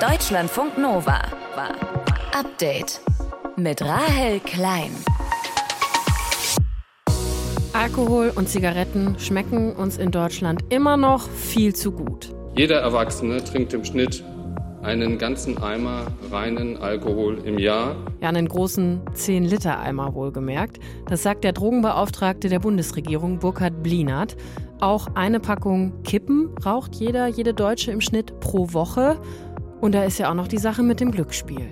Deutschlandfunk Nova. Update mit Rahel Klein. Alkohol und Zigaretten schmecken uns in Deutschland immer noch viel zu gut. Jeder Erwachsene trinkt im Schnitt einen ganzen Eimer reinen Alkohol im Jahr. Ja, einen großen 10-Liter-Eimer wohlgemerkt. Das sagt der Drogenbeauftragte der Bundesregierung, Burkhard Blinert. Auch eine Packung Kippen raucht jeder, jede Deutsche im Schnitt pro Woche. Und da ist ja auch noch die Sache mit dem Glücksspiel.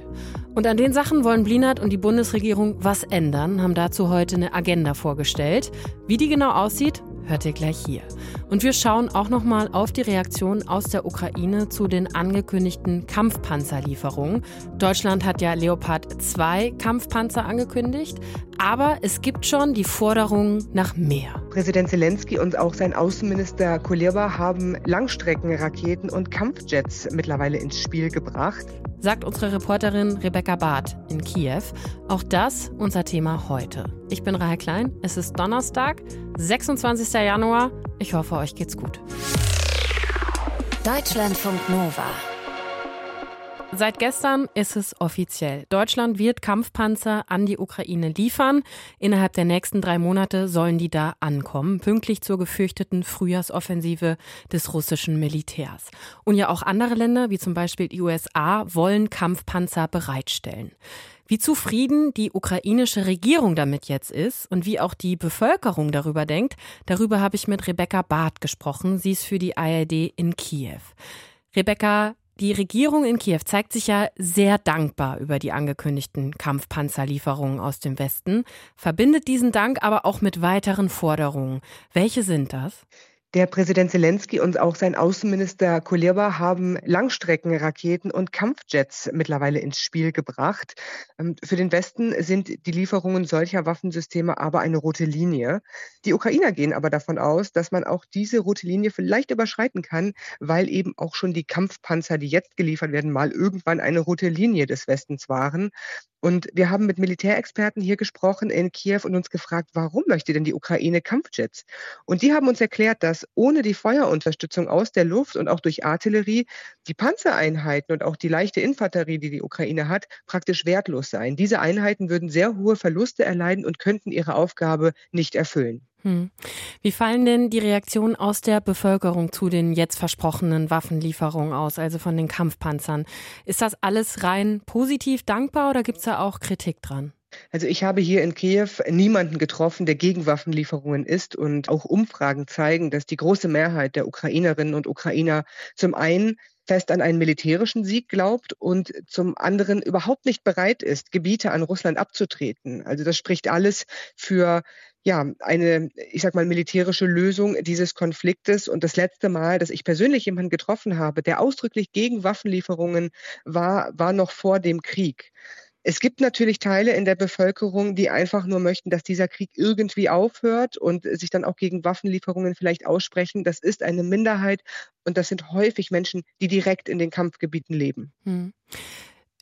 Und an den Sachen wollen Blinert und die Bundesregierung was ändern, haben dazu heute eine Agenda vorgestellt. Wie die genau aussieht, hört ihr gleich hier. Und wir schauen auch noch mal auf die Reaktion aus der Ukraine zu den angekündigten Kampfpanzerlieferungen. Deutschland hat ja Leopard 2 Kampfpanzer angekündigt, aber es gibt schon die Forderung nach mehr. Präsident Zelensky und auch sein Außenminister Kuleba haben Langstreckenraketen und Kampfjets mittlerweile ins Spiel gebracht sagt unsere Reporterin Rebecca Barth in Kiew. Auch das unser Thema heute. Ich bin Rahel Klein. Es ist Donnerstag, 26. Januar. Ich hoffe, euch geht's gut. Deutschlandfunk Nova. Seit gestern ist es offiziell. Deutschland wird Kampfpanzer an die Ukraine liefern. Innerhalb der nächsten drei Monate sollen die da ankommen, pünktlich zur gefürchteten Frühjahrsoffensive des russischen Militärs. Und ja auch andere Länder, wie zum Beispiel die USA, wollen Kampfpanzer bereitstellen. Wie zufrieden die ukrainische Regierung damit jetzt ist und wie auch die Bevölkerung darüber denkt, darüber habe ich mit Rebecca Barth gesprochen. Sie ist für die ARD in Kiew. Rebecca, die Regierung in Kiew zeigt sich ja sehr dankbar über die angekündigten Kampfpanzerlieferungen aus dem Westen, verbindet diesen Dank aber auch mit weiteren Forderungen. Welche sind das? Der Präsident Zelensky und auch sein Außenminister Kuleba haben Langstreckenraketen und Kampfjets mittlerweile ins Spiel gebracht. Ähm, für den Westen sind die Lieferungen solcher Waffensysteme aber eine rote Linie. Die Ukrainer gehen aber davon aus, dass man auch diese rote Linie vielleicht überschreiten kann, weil eben auch schon die Kampfpanzer, die jetzt geliefert werden, mal irgendwann eine rote Linie des Westens waren. Und wir haben mit Militärexperten hier gesprochen in Kiew und uns gefragt, warum möchte denn die Ukraine Kampfjets? Und die haben uns erklärt, dass ohne die Feuerunterstützung aus der Luft und auch durch Artillerie die Panzereinheiten und auch die leichte Infanterie, die die Ukraine hat, praktisch wertlos seien. Diese Einheiten würden sehr hohe Verluste erleiden und könnten ihre Aufgabe nicht erfüllen. Hm. Wie fallen denn die Reaktionen aus der Bevölkerung zu den jetzt versprochenen Waffenlieferungen aus, also von den Kampfpanzern? Ist das alles rein positiv dankbar oder gibt es da auch Kritik dran? Also ich habe hier in Kiew niemanden getroffen, der gegen Waffenlieferungen ist und auch Umfragen zeigen, dass die große Mehrheit der Ukrainerinnen und Ukrainer zum einen fest an einen militärischen Sieg glaubt und zum anderen überhaupt nicht bereit ist, Gebiete an Russland abzutreten. Also das spricht alles für ja, eine, ich sag mal, militärische Lösung dieses Konfliktes. Und das letzte Mal, dass ich persönlich jemanden getroffen habe, der ausdrücklich gegen Waffenlieferungen war, war noch vor dem Krieg. Es gibt natürlich Teile in der Bevölkerung, die einfach nur möchten, dass dieser Krieg irgendwie aufhört und sich dann auch gegen Waffenlieferungen vielleicht aussprechen. Das ist eine Minderheit und das sind häufig Menschen, die direkt in den Kampfgebieten leben. Hm.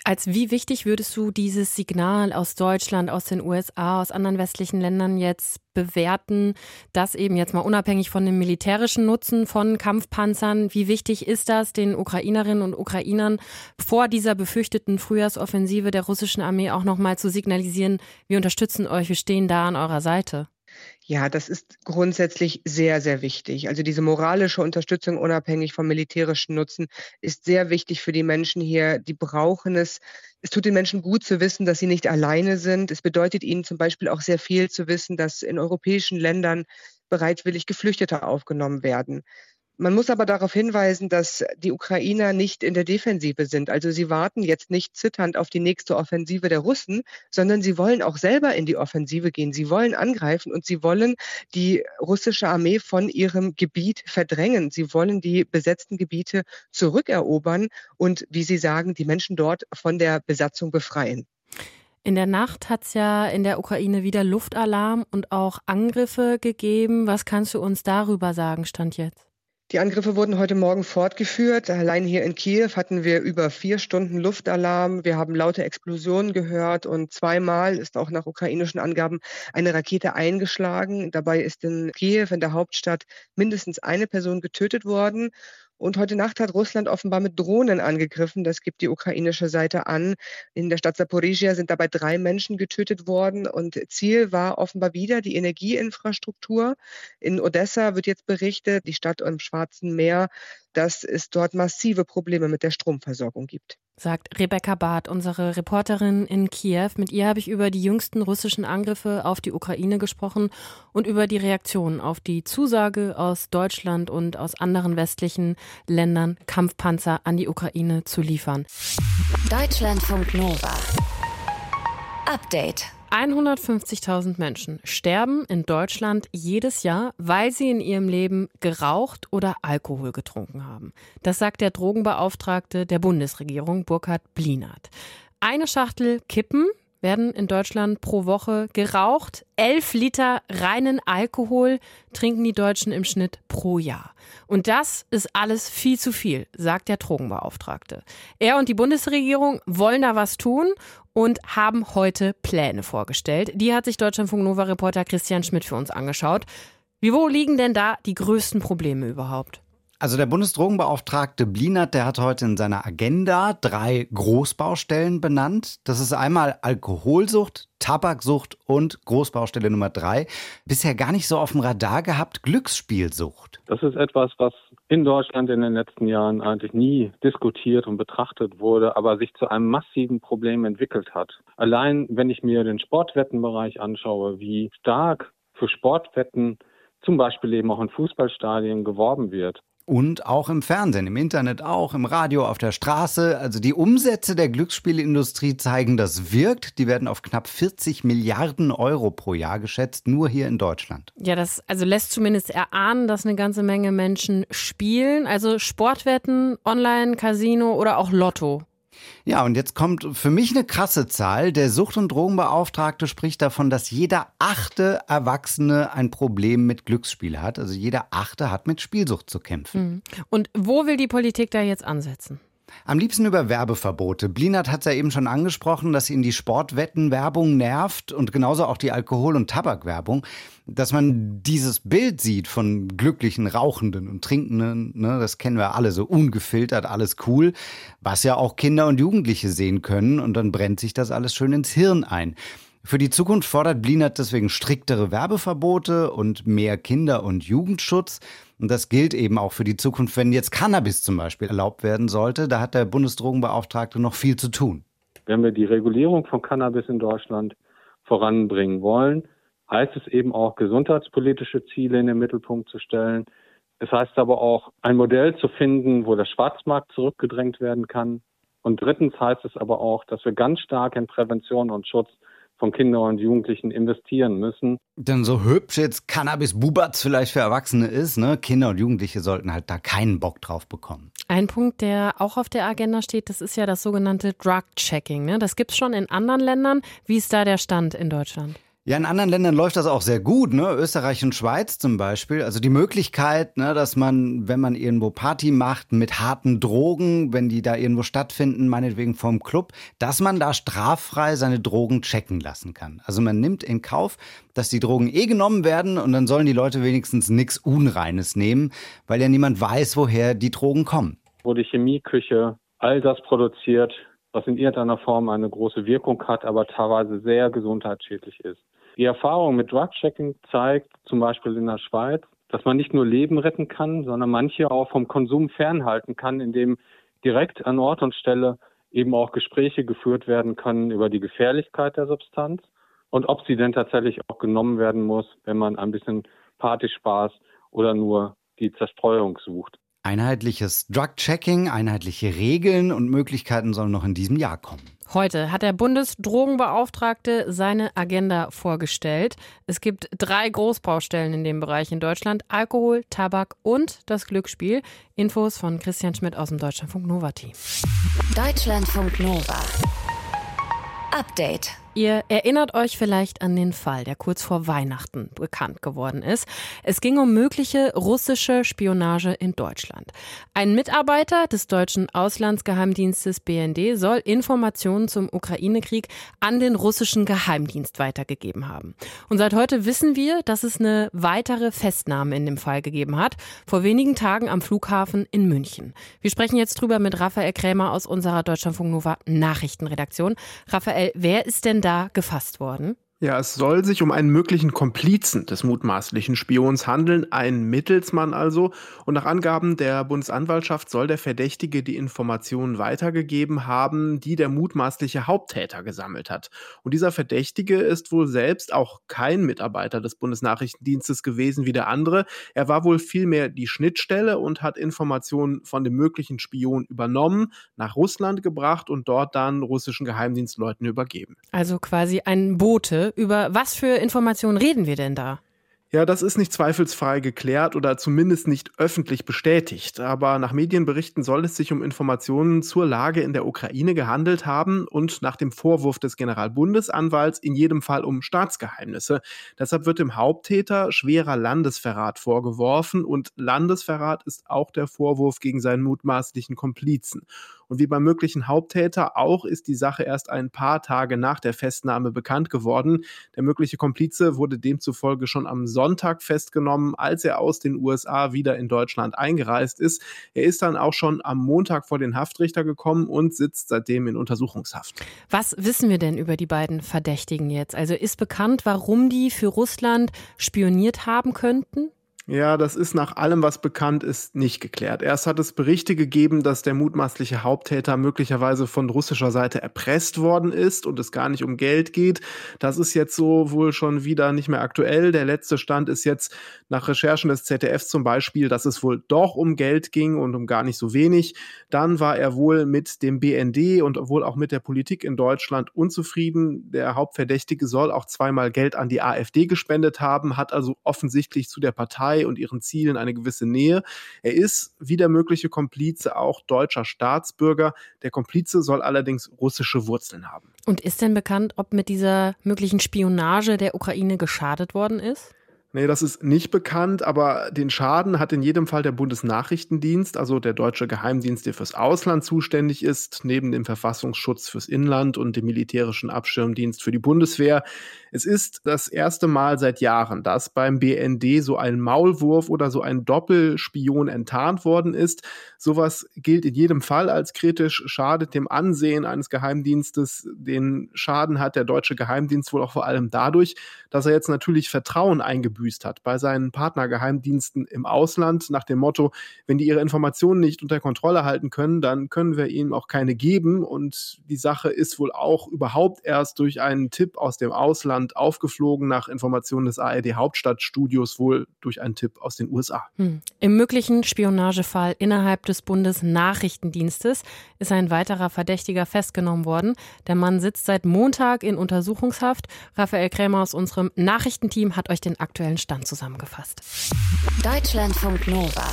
Als wie wichtig würdest du dieses Signal aus Deutschland, aus den USA, aus anderen westlichen Ländern jetzt bewerten, dass eben jetzt mal unabhängig von dem militärischen Nutzen von Kampfpanzern, wie wichtig ist das den Ukrainerinnen und Ukrainern vor dieser befürchteten Frühjahrsoffensive der russischen Armee auch nochmal zu signalisieren, wir unterstützen euch, wir stehen da an eurer Seite? Ja, das ist grundsätzlich sehr, sehr wichtig. Also diese moralische Unterstützung unabhängig vom militärischen Nutzen ist sehr wichtig für die Menschen hier. Die brauchen es. Es tut den Menschen gut zu wissen, dass sie nicht alleine sind. Es bedeutet ihnen zum Beispiel auch sehr viel zu wissen, dass in europäischen Ländern bereitwillig Geflüchtete aufgenommen werden. Man muss aber darauf hinweisen, dass die Ukrainer nicht in der Defensive sind. Also sie warten jetzt nicht zitternd auf die nächste Offensive der Russen, sondern sie wollen auch selber in die Offensive gehen. Sie wollen angreifen und sie wollen die russische Armee von ihrem Gebiet verdrängen. Sie wollen die besetzten Gebiete zurückerobern und, wie Sie sagen, die Menschen dort von der Besatzung befreien. In der Nacht hat es ja in der Ukraine wieder Luftalarm und auch Angriffe gegeben. Was kannst du uns darüber sagen, Stand jetzt? Die Angriffe wurden heute Morgen fortgeführt. Allein hier in Kiew hatten wir über vier Stunden Luftalarm. Wir haben laute Explosionen gehört und zweimal ist auch nach ukrainischen Angaben eine Rakete eingeschlagen. Dabei ist in Kiew, in der Hauptstadt, mindestens eine Person getötet worden. Und heute Nacht hat Russland offenbar mit Drohnen angegriffen. Das gibt die ukrainische Seite an. In der Stadt Zaporizhia sind dabei drei Menschen getötet worden. Und Ziel war offenbar wieder die Energieinfrastruktur. In Odessa wird jetzt berichtet, die Stadt im Schwarzen Meer, dass es dort massive Probleme mit der Stromversorgung gibt sagt Rebecca Barth, unsere Reporterin in Kiew. Mit ihr habe ich über die jüngsten russischen Angriffe auf die Ukraine gesprochen und über die Reaktion auf die Zusage aus Deutschland und aus anderen westlichen Ländern, Kampfpanzer an die Ukraine zu liefern. Deutschlandfunk Nova. Update. 150.000 Menschen sterben in Deutschland jedes Jahr, weil sie in ihrem Leben geraucht oder Alkohol getrunken haben. Das sagt der Drogenbeauftragte der Bundesregierung, Burkhard Blinert. Eine Schachtel Kippen werden in Deutschland pro Woche geraucht. Elf Liter reinen Alkohol trinken die Deutschen im Schnitt pro Jahr. Und das ist alles viel zu viel, sagt der Drogenbeauftragte. Er und die Bundesregierung wollen da was tun und haben heute Pläne vorgestellt. Die hat sich Deutschlandfunk Nova Reporter Christian Schmidt für uns angeschaut. Wie wo liegen denn da die größten Probleme überhaupt? Also der Bundesdrogenbeauftragte Blinert, der hat heute in seiner Agenda drei Großbaustellen benannt. Das ist einmal Alkoholsucht, Tabaksucht und Großbaustelle Nummer drei. Bisher gar nicht so auf dem Radar gehabt, Glücksspielsucht. Das ist etwas, was in Deutschland in den letzten Jahren eigentlich nie diskutiert und betrachtet wurde, aber sich zu einem massiven Problem entwickelt hat. Allein wenn ich mir den Sportwettenbereich anschaue, wie stark für Sportwetten zum Beispiel eben auch in Fußballstadien geworben wird, und auch im Fernsehen, im Internet auch, im Radio, auf der Straße. Also die Umsätze der Glücksspielindustrie zeigen, das wirkt. Die werden auf knapp 40 Milliarden Euro pro Jahr geschätzt, nur hier in Deutschland. Ja, das also lässt zumindest erahnen, dass eine ganze Menge Menschen spielen. Also Sportwetten, Online, Casino oder auch Lotto. Ja, und jetzt kommt für mich eine krasse Zahl. Der Sucht- und Drogenbeauftragte spricht davon, dass jeder achte Erwachsene ein Problem mit Glücksspiel hat. Also jeder achte hat mit Spielsucht zu kämpfen. Mhm. Und wo will die Politik da jetzt ansetzen? Am liebsten über Werbeverbote. Blinert hat es ja eben schon angesprochen, dass ihn die Sportwettenwerbung nervt und genauso auch die Alkohol- und Tabakwerbung. Dass man dieses Bild sieht von glücklichen Rauchenden und Trinkenden, ne, das kennen wir alle, so ungefiltert, alles cool, was ja auch Kinder und Jugendliche sehen können und dann brennt sich das alles schön ins Hirn ein. Für die Zukunft fordert Blinert deswegen striktere Werbeverbote und mehr Kinder- und Jugendschutz. Und das gilt eben auch für die Zukunft, wenn jetzt Cannabis zum Beispiel erlaubt werden sollte. Da hat der Bundesdrogenbeauftragte noch viel zu tun. Wenn wir die Regulierung von Cannabis in Deutschland voranbringen wollen, heißt es eben auch, gesundheitspolitische Ziele in den Mittelpunkt zu stellen. Es heißt aber auch, ein Modell zu finden, wo der Schwarzmarkt zurückgedrängt werden kann. Und drittens heißt es aber auch, dass wir ganz stark in Prävention und Schutz von Kindern und Jugendlichen investieren müssen. Denn so hübsch jetzt Cannabis Bubatz vielleicht für Erwachsene ist, ne? Kinder und Jugendliche sollten halt da keinen Bock drauf bekommen. Ein Punkt, der auch auf der Agenda steht, das ist ja das sogenannte Drug-Checking. Ne? Das gibt es schon in anderen Ländern. Wie ist da der Stand in Deutschland? Ja, in anderen Ländern läuft das auch sehr gut, ne? Österreich und Schweiz zum Beispiel. Also die Möglichkeit, ne, dass man, wenn man irgendwo Party macht mit harten Drogen, wenn die da irgendwo stattfinden, meinetwegen vom Club, dass man da straffrei seine Drogen checken lassen kann. Also man nimmt in Kauf, dass die Drogen eh genommen werden und dann sollen die Leute wenigstens nichts Unreines nehmen, weil ja niemand weiß, woher die Drogen kommen. Wo die Chemieküche all das produziert, was in irgendeiner Form eine große Wirkung hat, aber teilweise sehr gesundheitsschädlich ist. Die Erfahrung mit Drug-Checking zeigt, zum Beispiel in der Schweiz, dass man nicht nur Leben retten kann, sondern manche auch vom Konsum fernhalten kann, indem direkt an Ort und Stelle eben auch Gespräche geführt werden können über die Gefährlichkeit der Substanz und ob sie denn tatsächlich auch genommen werden muss, wenn man ein bisschen Partyspaß oder nur die Zerstreuung sucht. Einheitliches Drug-Checking, einheitliche Regeln und Möglichkeiten sollen noch in diesem Jahr kommen. Heute hat der Bundesdrogenbeauftragte seine Agenda vorgestellt. Es gibt drei Großbaustellen in dem Bereich in Deutschland: Alkohol, Tabak und das Glücksspiel. Infos von Christian Schmidt aus dem Deutschlandfunk Nova Team. Deutschlandfunk Nova. Update. Ihr erinnert euch vielleicht an den Fall, der kurz vor Weihnachten bekannt geworden ist. Es ging um mögliche russische Spionage in Deutschland. Ein Mitarbeiter des deutschen Auslandsgeheimdienstes BND soll Informationen zum Ukraine-Krieg an den russischen Geheimdienst weitergegeben haben. Und seit heute wissen wir, dass es eine weitere Festnahme in dem Fall gegeben hat, vor wenigen Tagen am Flughafen in München. Wir sprechen jetzt drüber mit Raphael Krämer aus unserer Deutschlandfunk Nova Nachrichtenredaktion. Raphael, wer ist denn da gefasst worden? Ja, es soll sich um einen möglichen Komplizen des mutmaßlichen Spions handeln, ein Mittelsmann also. Und nach Angaben der Bundesanwaltschaft soll der Verdächtige die Informationen weitergegeben haben, die der mutmaßliche Haupttäter gesammelt hat. Und dieser Verdächtige ist wohl selbst auch kein Mitarbeiter des Bundesnachrichtendienstes gewesen wie der andere. Er war wohl vielmehr die Schnittstelle und hat Informationen von dem möglichen Spion übernommen, nach Russland gebracht und dort dann russischen Geheimdienstleuten übergeben. Also quasi ein Bote über was für Informationen reden wir denn da? Ja, das ist nicht zweifelsfrei geklärt oder zumindest nicht öffentlich bestätigt. Aber nach Medienberichten soll es sich um Informationen zur Lage in der Ukraine gehandelt haben und nach dem Vorwurf des Generalbundesanwalts in jedem Fall um Staatsgeheimnisse. Deshalb wird dem Haupttäter schwerer Landesverrat vorgeworfen und Landesverrat ist auch der Vorwurf gegen seinen mutmaßlichen Komplizen. Und wie beim möglichen Haupttäter auch ist die Sache erst ein paar Tage nach der Festnahme bekannt geworden. Der mögliche Komplize wurde demzufolge schon am Sonntag festgenommen, als er aus den USA wieder in Deutschland eingereist ist. Er ist dann auch schon am Montag vor den Haftrichter gekommen und sitzt seitdem in Untersuchungshaft. Was wissen wir denn über die beiden Verdächtigen jetzt? Also ist bekannt, warum die für Russland spioniert haben könnten? Ja, das ist nach allem, was bekannt ist, nicht geklärt. Erst hat es Berichte gegeben, dass der mutmaßliche Haupttäter möglicherweise von russischer Seite erpresst worden ist und es gar nicht um Geld geht. Das ist jetzt so wohl schon wieder nicht mehr aktuell. Der letzte Stand ist jetzt nach Recherchen des ZDF zum Beispiel, dass es wohl doch um Geld ging und um gar nicht so wenig. Dann war er wohl mit dem BND und wohl auch mit der Politik in Deutschland unzufrieden. Der Hauptverdächtige soll auch zweimal Geld an die AfD gespendet haben, hat also offensichtlich zu der Partei Partei und ihren Zielen eine gewisse Nähe. Er ist, wie der mögliche Komplize, auch deutscher Staatsbürger. Der Komplize soll allerdings russische Wurzeln haben. Und ist denn bekannt, ob mit dieser möglichen Spionage der Ukraine geschadet worden ist? Nee, das ist nicht bekannt, aber den Schaden hat in jedem Fall der Bundesnachrichtendienst, also der deutsche Geheimdienst, der fürs Ausland zuständig ist, neben dem Verfassungsschutz fürs Inland und dem militärischen Abschirmdienst für die Bundeswehr. Es ist das erste Mal seit Jahren, dass beim BND so ein Maulwurf oder so ein Doppelspion enttarnt worden ist. Sowas gilt in jedem Fall als kritisch, schadet dem Ansehen eines Geheimdienstes. Den Schaden hat der deutsche Geheimdienst wohl auch vor allem dadurch, dass er jetzt natürlich Vertrauen eingebüßt hat bei seinen Partnergeheimdiensten im Ausland nach dem Motto, wenn die ihre Informationen nicht unter Kontrolle halten können, dann können wir ihnen auch keine geben. Und die Sache ist wohl auch überhaupt erst durch einen Tipp aus dem Ausland aufgeflogen, nach Informationen des ARD Hauptstadtstudios wohl durch einen Tipp aus den USA. Hm. Im möglichen Spionagefall innerhalb des Bundesnachrichtendienstes ist ein weiterer Verdächtiger festgenommen worden. Der Mann sitzt seit Montag in Untersuchungshaft. Raphael Krämer aus unserem Nachrichtenteam hat euch den aktuellen Stand zusammengefasst. Deutschlandfunk Nova.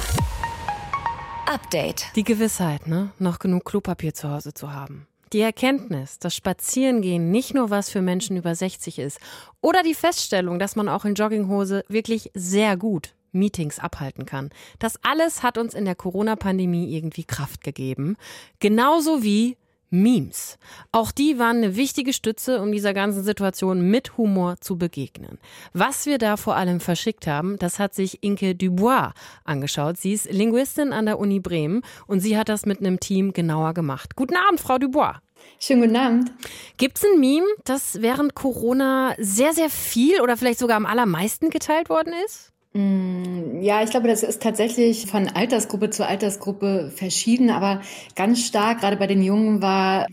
Update. Die Gewissheit, ne? noch genug Klopapier zu Hause zu haben. Die Erkenntnis, dass Spazierengehen nicht nur was für Menschen über 60 ist oder die Feststellung, dass man auch in Jogginghose wirklich sehr gut Meetings abhalten kann. Das alles hat uns in der Corona-Pandemie irgendwie Kraft gegeben. Genauso wie Memes. Auch die waren eine wichtige Stütze, um dieser ganzen Situation mit Humor zu begegnen. Was wir da vor allem verschickt haben, das hat sich Inke Dubois angeschaut. Sie ist Linguistin an der Uni Bremen und sie hat das mit einem Team genauer gemacht. Guten Abend, Frau Dubois. Schönen guten Abend. Gibt es ein Meme, das während Corona sehr, sehr viel oder vielleicht sogar am allermeisten geteilt worden ist? Mm, ja, ich glaube, das ist tatsächlich von Altersgruppe zu Altersgruppe verschieden, aber ganz stark, gerade bei den Jungen, war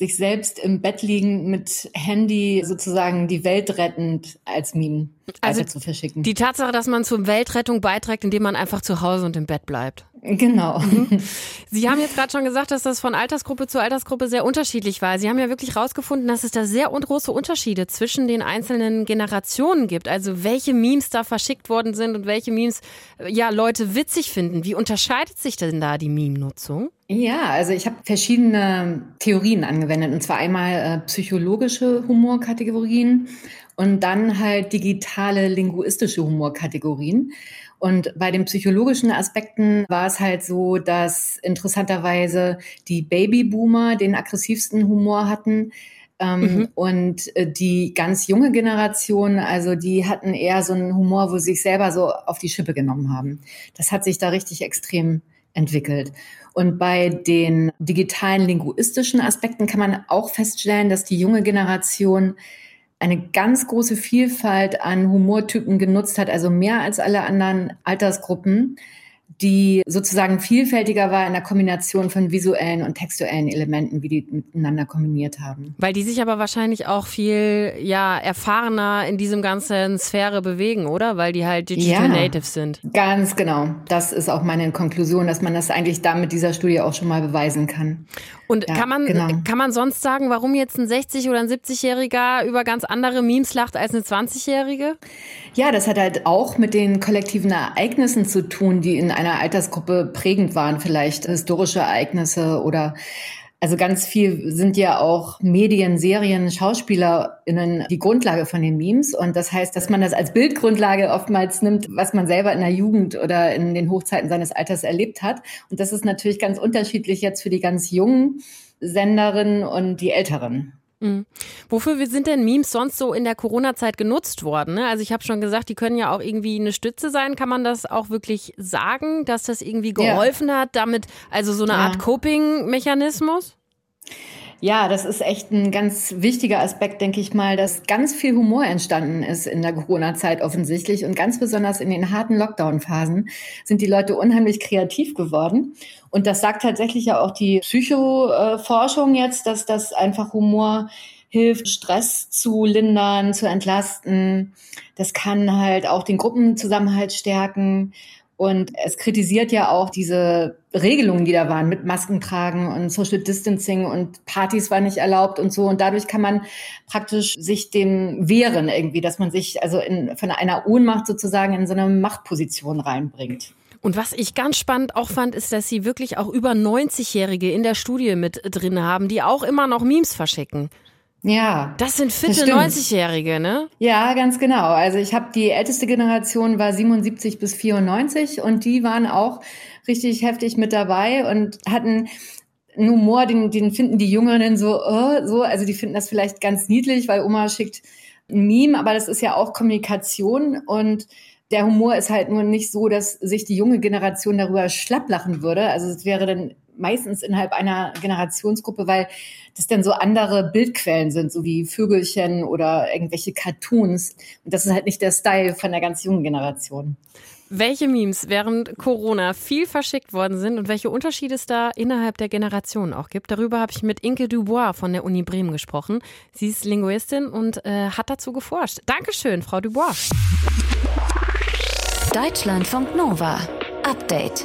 sich selbst im Bett liegen mit Handy sozusagen die Welt rettend als Meme also zu verschicken. Die Tatsache, dass man zur Weltrettung beiträgt, indem man einfach zu Hause und im Bett bleibt. Genau. Mhm. Sie haben jetzt gerade schon gesagt, dass das von Altersgruppe zu Altersgruppe sehr unterschiedlich war. Sie haben ja wirklich herausgefunden, dass es da sehr große Unterschiede zwischen den einzelnen Generationen gibt. Also welche Memes da verschickt worden sind und welche Memes ja Leute witzig finden. Wie unterscheidet sich denn da die Meme-Nutzung? Ja, also ich habe verschiedene Theorien angewendet. Und zwar einmal äh, psychologische Humorkategorien und dann halt digitale linguistische Humorkategorien. Und bei den psychologischen Aspekten war es halt so, dass interessanterweise die Babyboomer den aggressivsten Humor hatten. Ähm, mhm. Und äh, die ganz junge Generation, also die hatten eher so einen Humor, wo sie sich selber so auf die Schippe genommen haben. Das hat sich da richtig extrem entwickelt. Und bei den digitalen linguistischen Aspekten kann man auch feststellen, dass die junge Generation eine ganz große Vielfalt an Humortypen genutzt hat, also mehr als alle anderen Altersgruppen die sozusagen vielfältiger war in der Kombination von visuellen und textuellen Elementen, wie die miteinander kombiniert haben. Weil die sich aber wahrscheinlich auch viel ja, erfahrener in diesem ganzen Sphäre bewegen, oder? Weil die halt Digital ja, Natives sind. Ganz genau. Das ist auch meine Konklusion, dass man das eigentlich da mit dieser Studie auch schon mal beweisen kann. Und ja, kann, man, genau. kann man sonst sagen, warum jetzt ein 60- oder ein 70-Jähriger über ganz andere Memes lacht als eine 20-Jährige? Ja, das hat halt auch mit den kollektiven Ereignissen zu tun, die in einer Altersgruppe prägend waren, vielleicht historische Ereignisse oder also ganz viel sind ja auch Medien, Serien, SchauspielerInnen die Grundlage von den Memes. Und das heißt, dass man das als Bildgrundlage oftmals nimmt, was man selber in der Jugend oder in den Hochzeiten seines Alters erlebt hat. Und das ist natürlich ganz unterschiedlich jetzt für die ganz jungen Senderinnen und die älteren. Mhm. Wofür sind denn Memes sonst so in der Corona-Zeit genutzt worden? Ne? Also ich habe schon gesagt, die können ja auch irgendwie eine Stütze sein. Kann man das auch wirklich sagen, dass das irgendwie geholfen ja. hat, damit also so eine ja. Art Coping-Mechanismus? Ja, das ist echt ein ganz wichtiger Aspekt, denke ich mal, dass ganz viel Humor entstanden ist in der Corona-Zeit offensichtlich und ganz besonders in den harten Lockdown-Phasen sind die Leute unheimlich kreativ geworden. Und das sagt tatsächlich ja auch die Psychoforschung jetzt, dass das einfach Humor hilft, Stress zu lindern, zu entlasten. Das kann halt auch den Gruppenzusammenhalt stärken. Und es kritisiert ja auch diese Regelungen, die da waren mit Masken tragen und Social Distancing und Partys war nicht erlaubt und so. Und dadurch kann man praktisch sich dem wehren irgendwie, dass man sich also in, von einer Ohnmacht sozusagen in so eine Machtposition reinbringt. Und was ich ganz spannend auch fand, ist, dass sie wirklich auch über 90-Jährige in der Studie mit drin haben, die auch immer noch Memes verschicken. Ja. Das sind fitte 90-Jährige, ne? Ja, ganz genau. Also ich habe die älteste Generation war 77 bis 94 und die waren auch richtig heftig mit dabei und hatten einen Humor, den, den finden die Jüngeren so, oh, so, also die finden das vielleicht ganz niedlich, weil Oma schickt ein Meme, aber das ist ja auch Kommunikation und der Humor ist halt nur nicht so, dass sich die junge Generation darüber schlapplachen würde. Also es wäre dann meistens innerhalb einer Generationsgruppe, weil das dann so andere Bildquellen sind, so wie Vögelchen oder irgendwelche Cartoons. Und das ist halt nicht der Style von der ganz jungen Generation. Welche Memes während Corona viel verschickt worden sind und welche Unterschiede es da innerhalb der Generation auch gibt, darüber habe ich mit Inke Dubois von der Uni Bremen gesprochen. Sie ist Linguistin und äh, hat dazu geforscht. Dankeschön, Frau Dubois. Deutschlandfunk Nova. Update.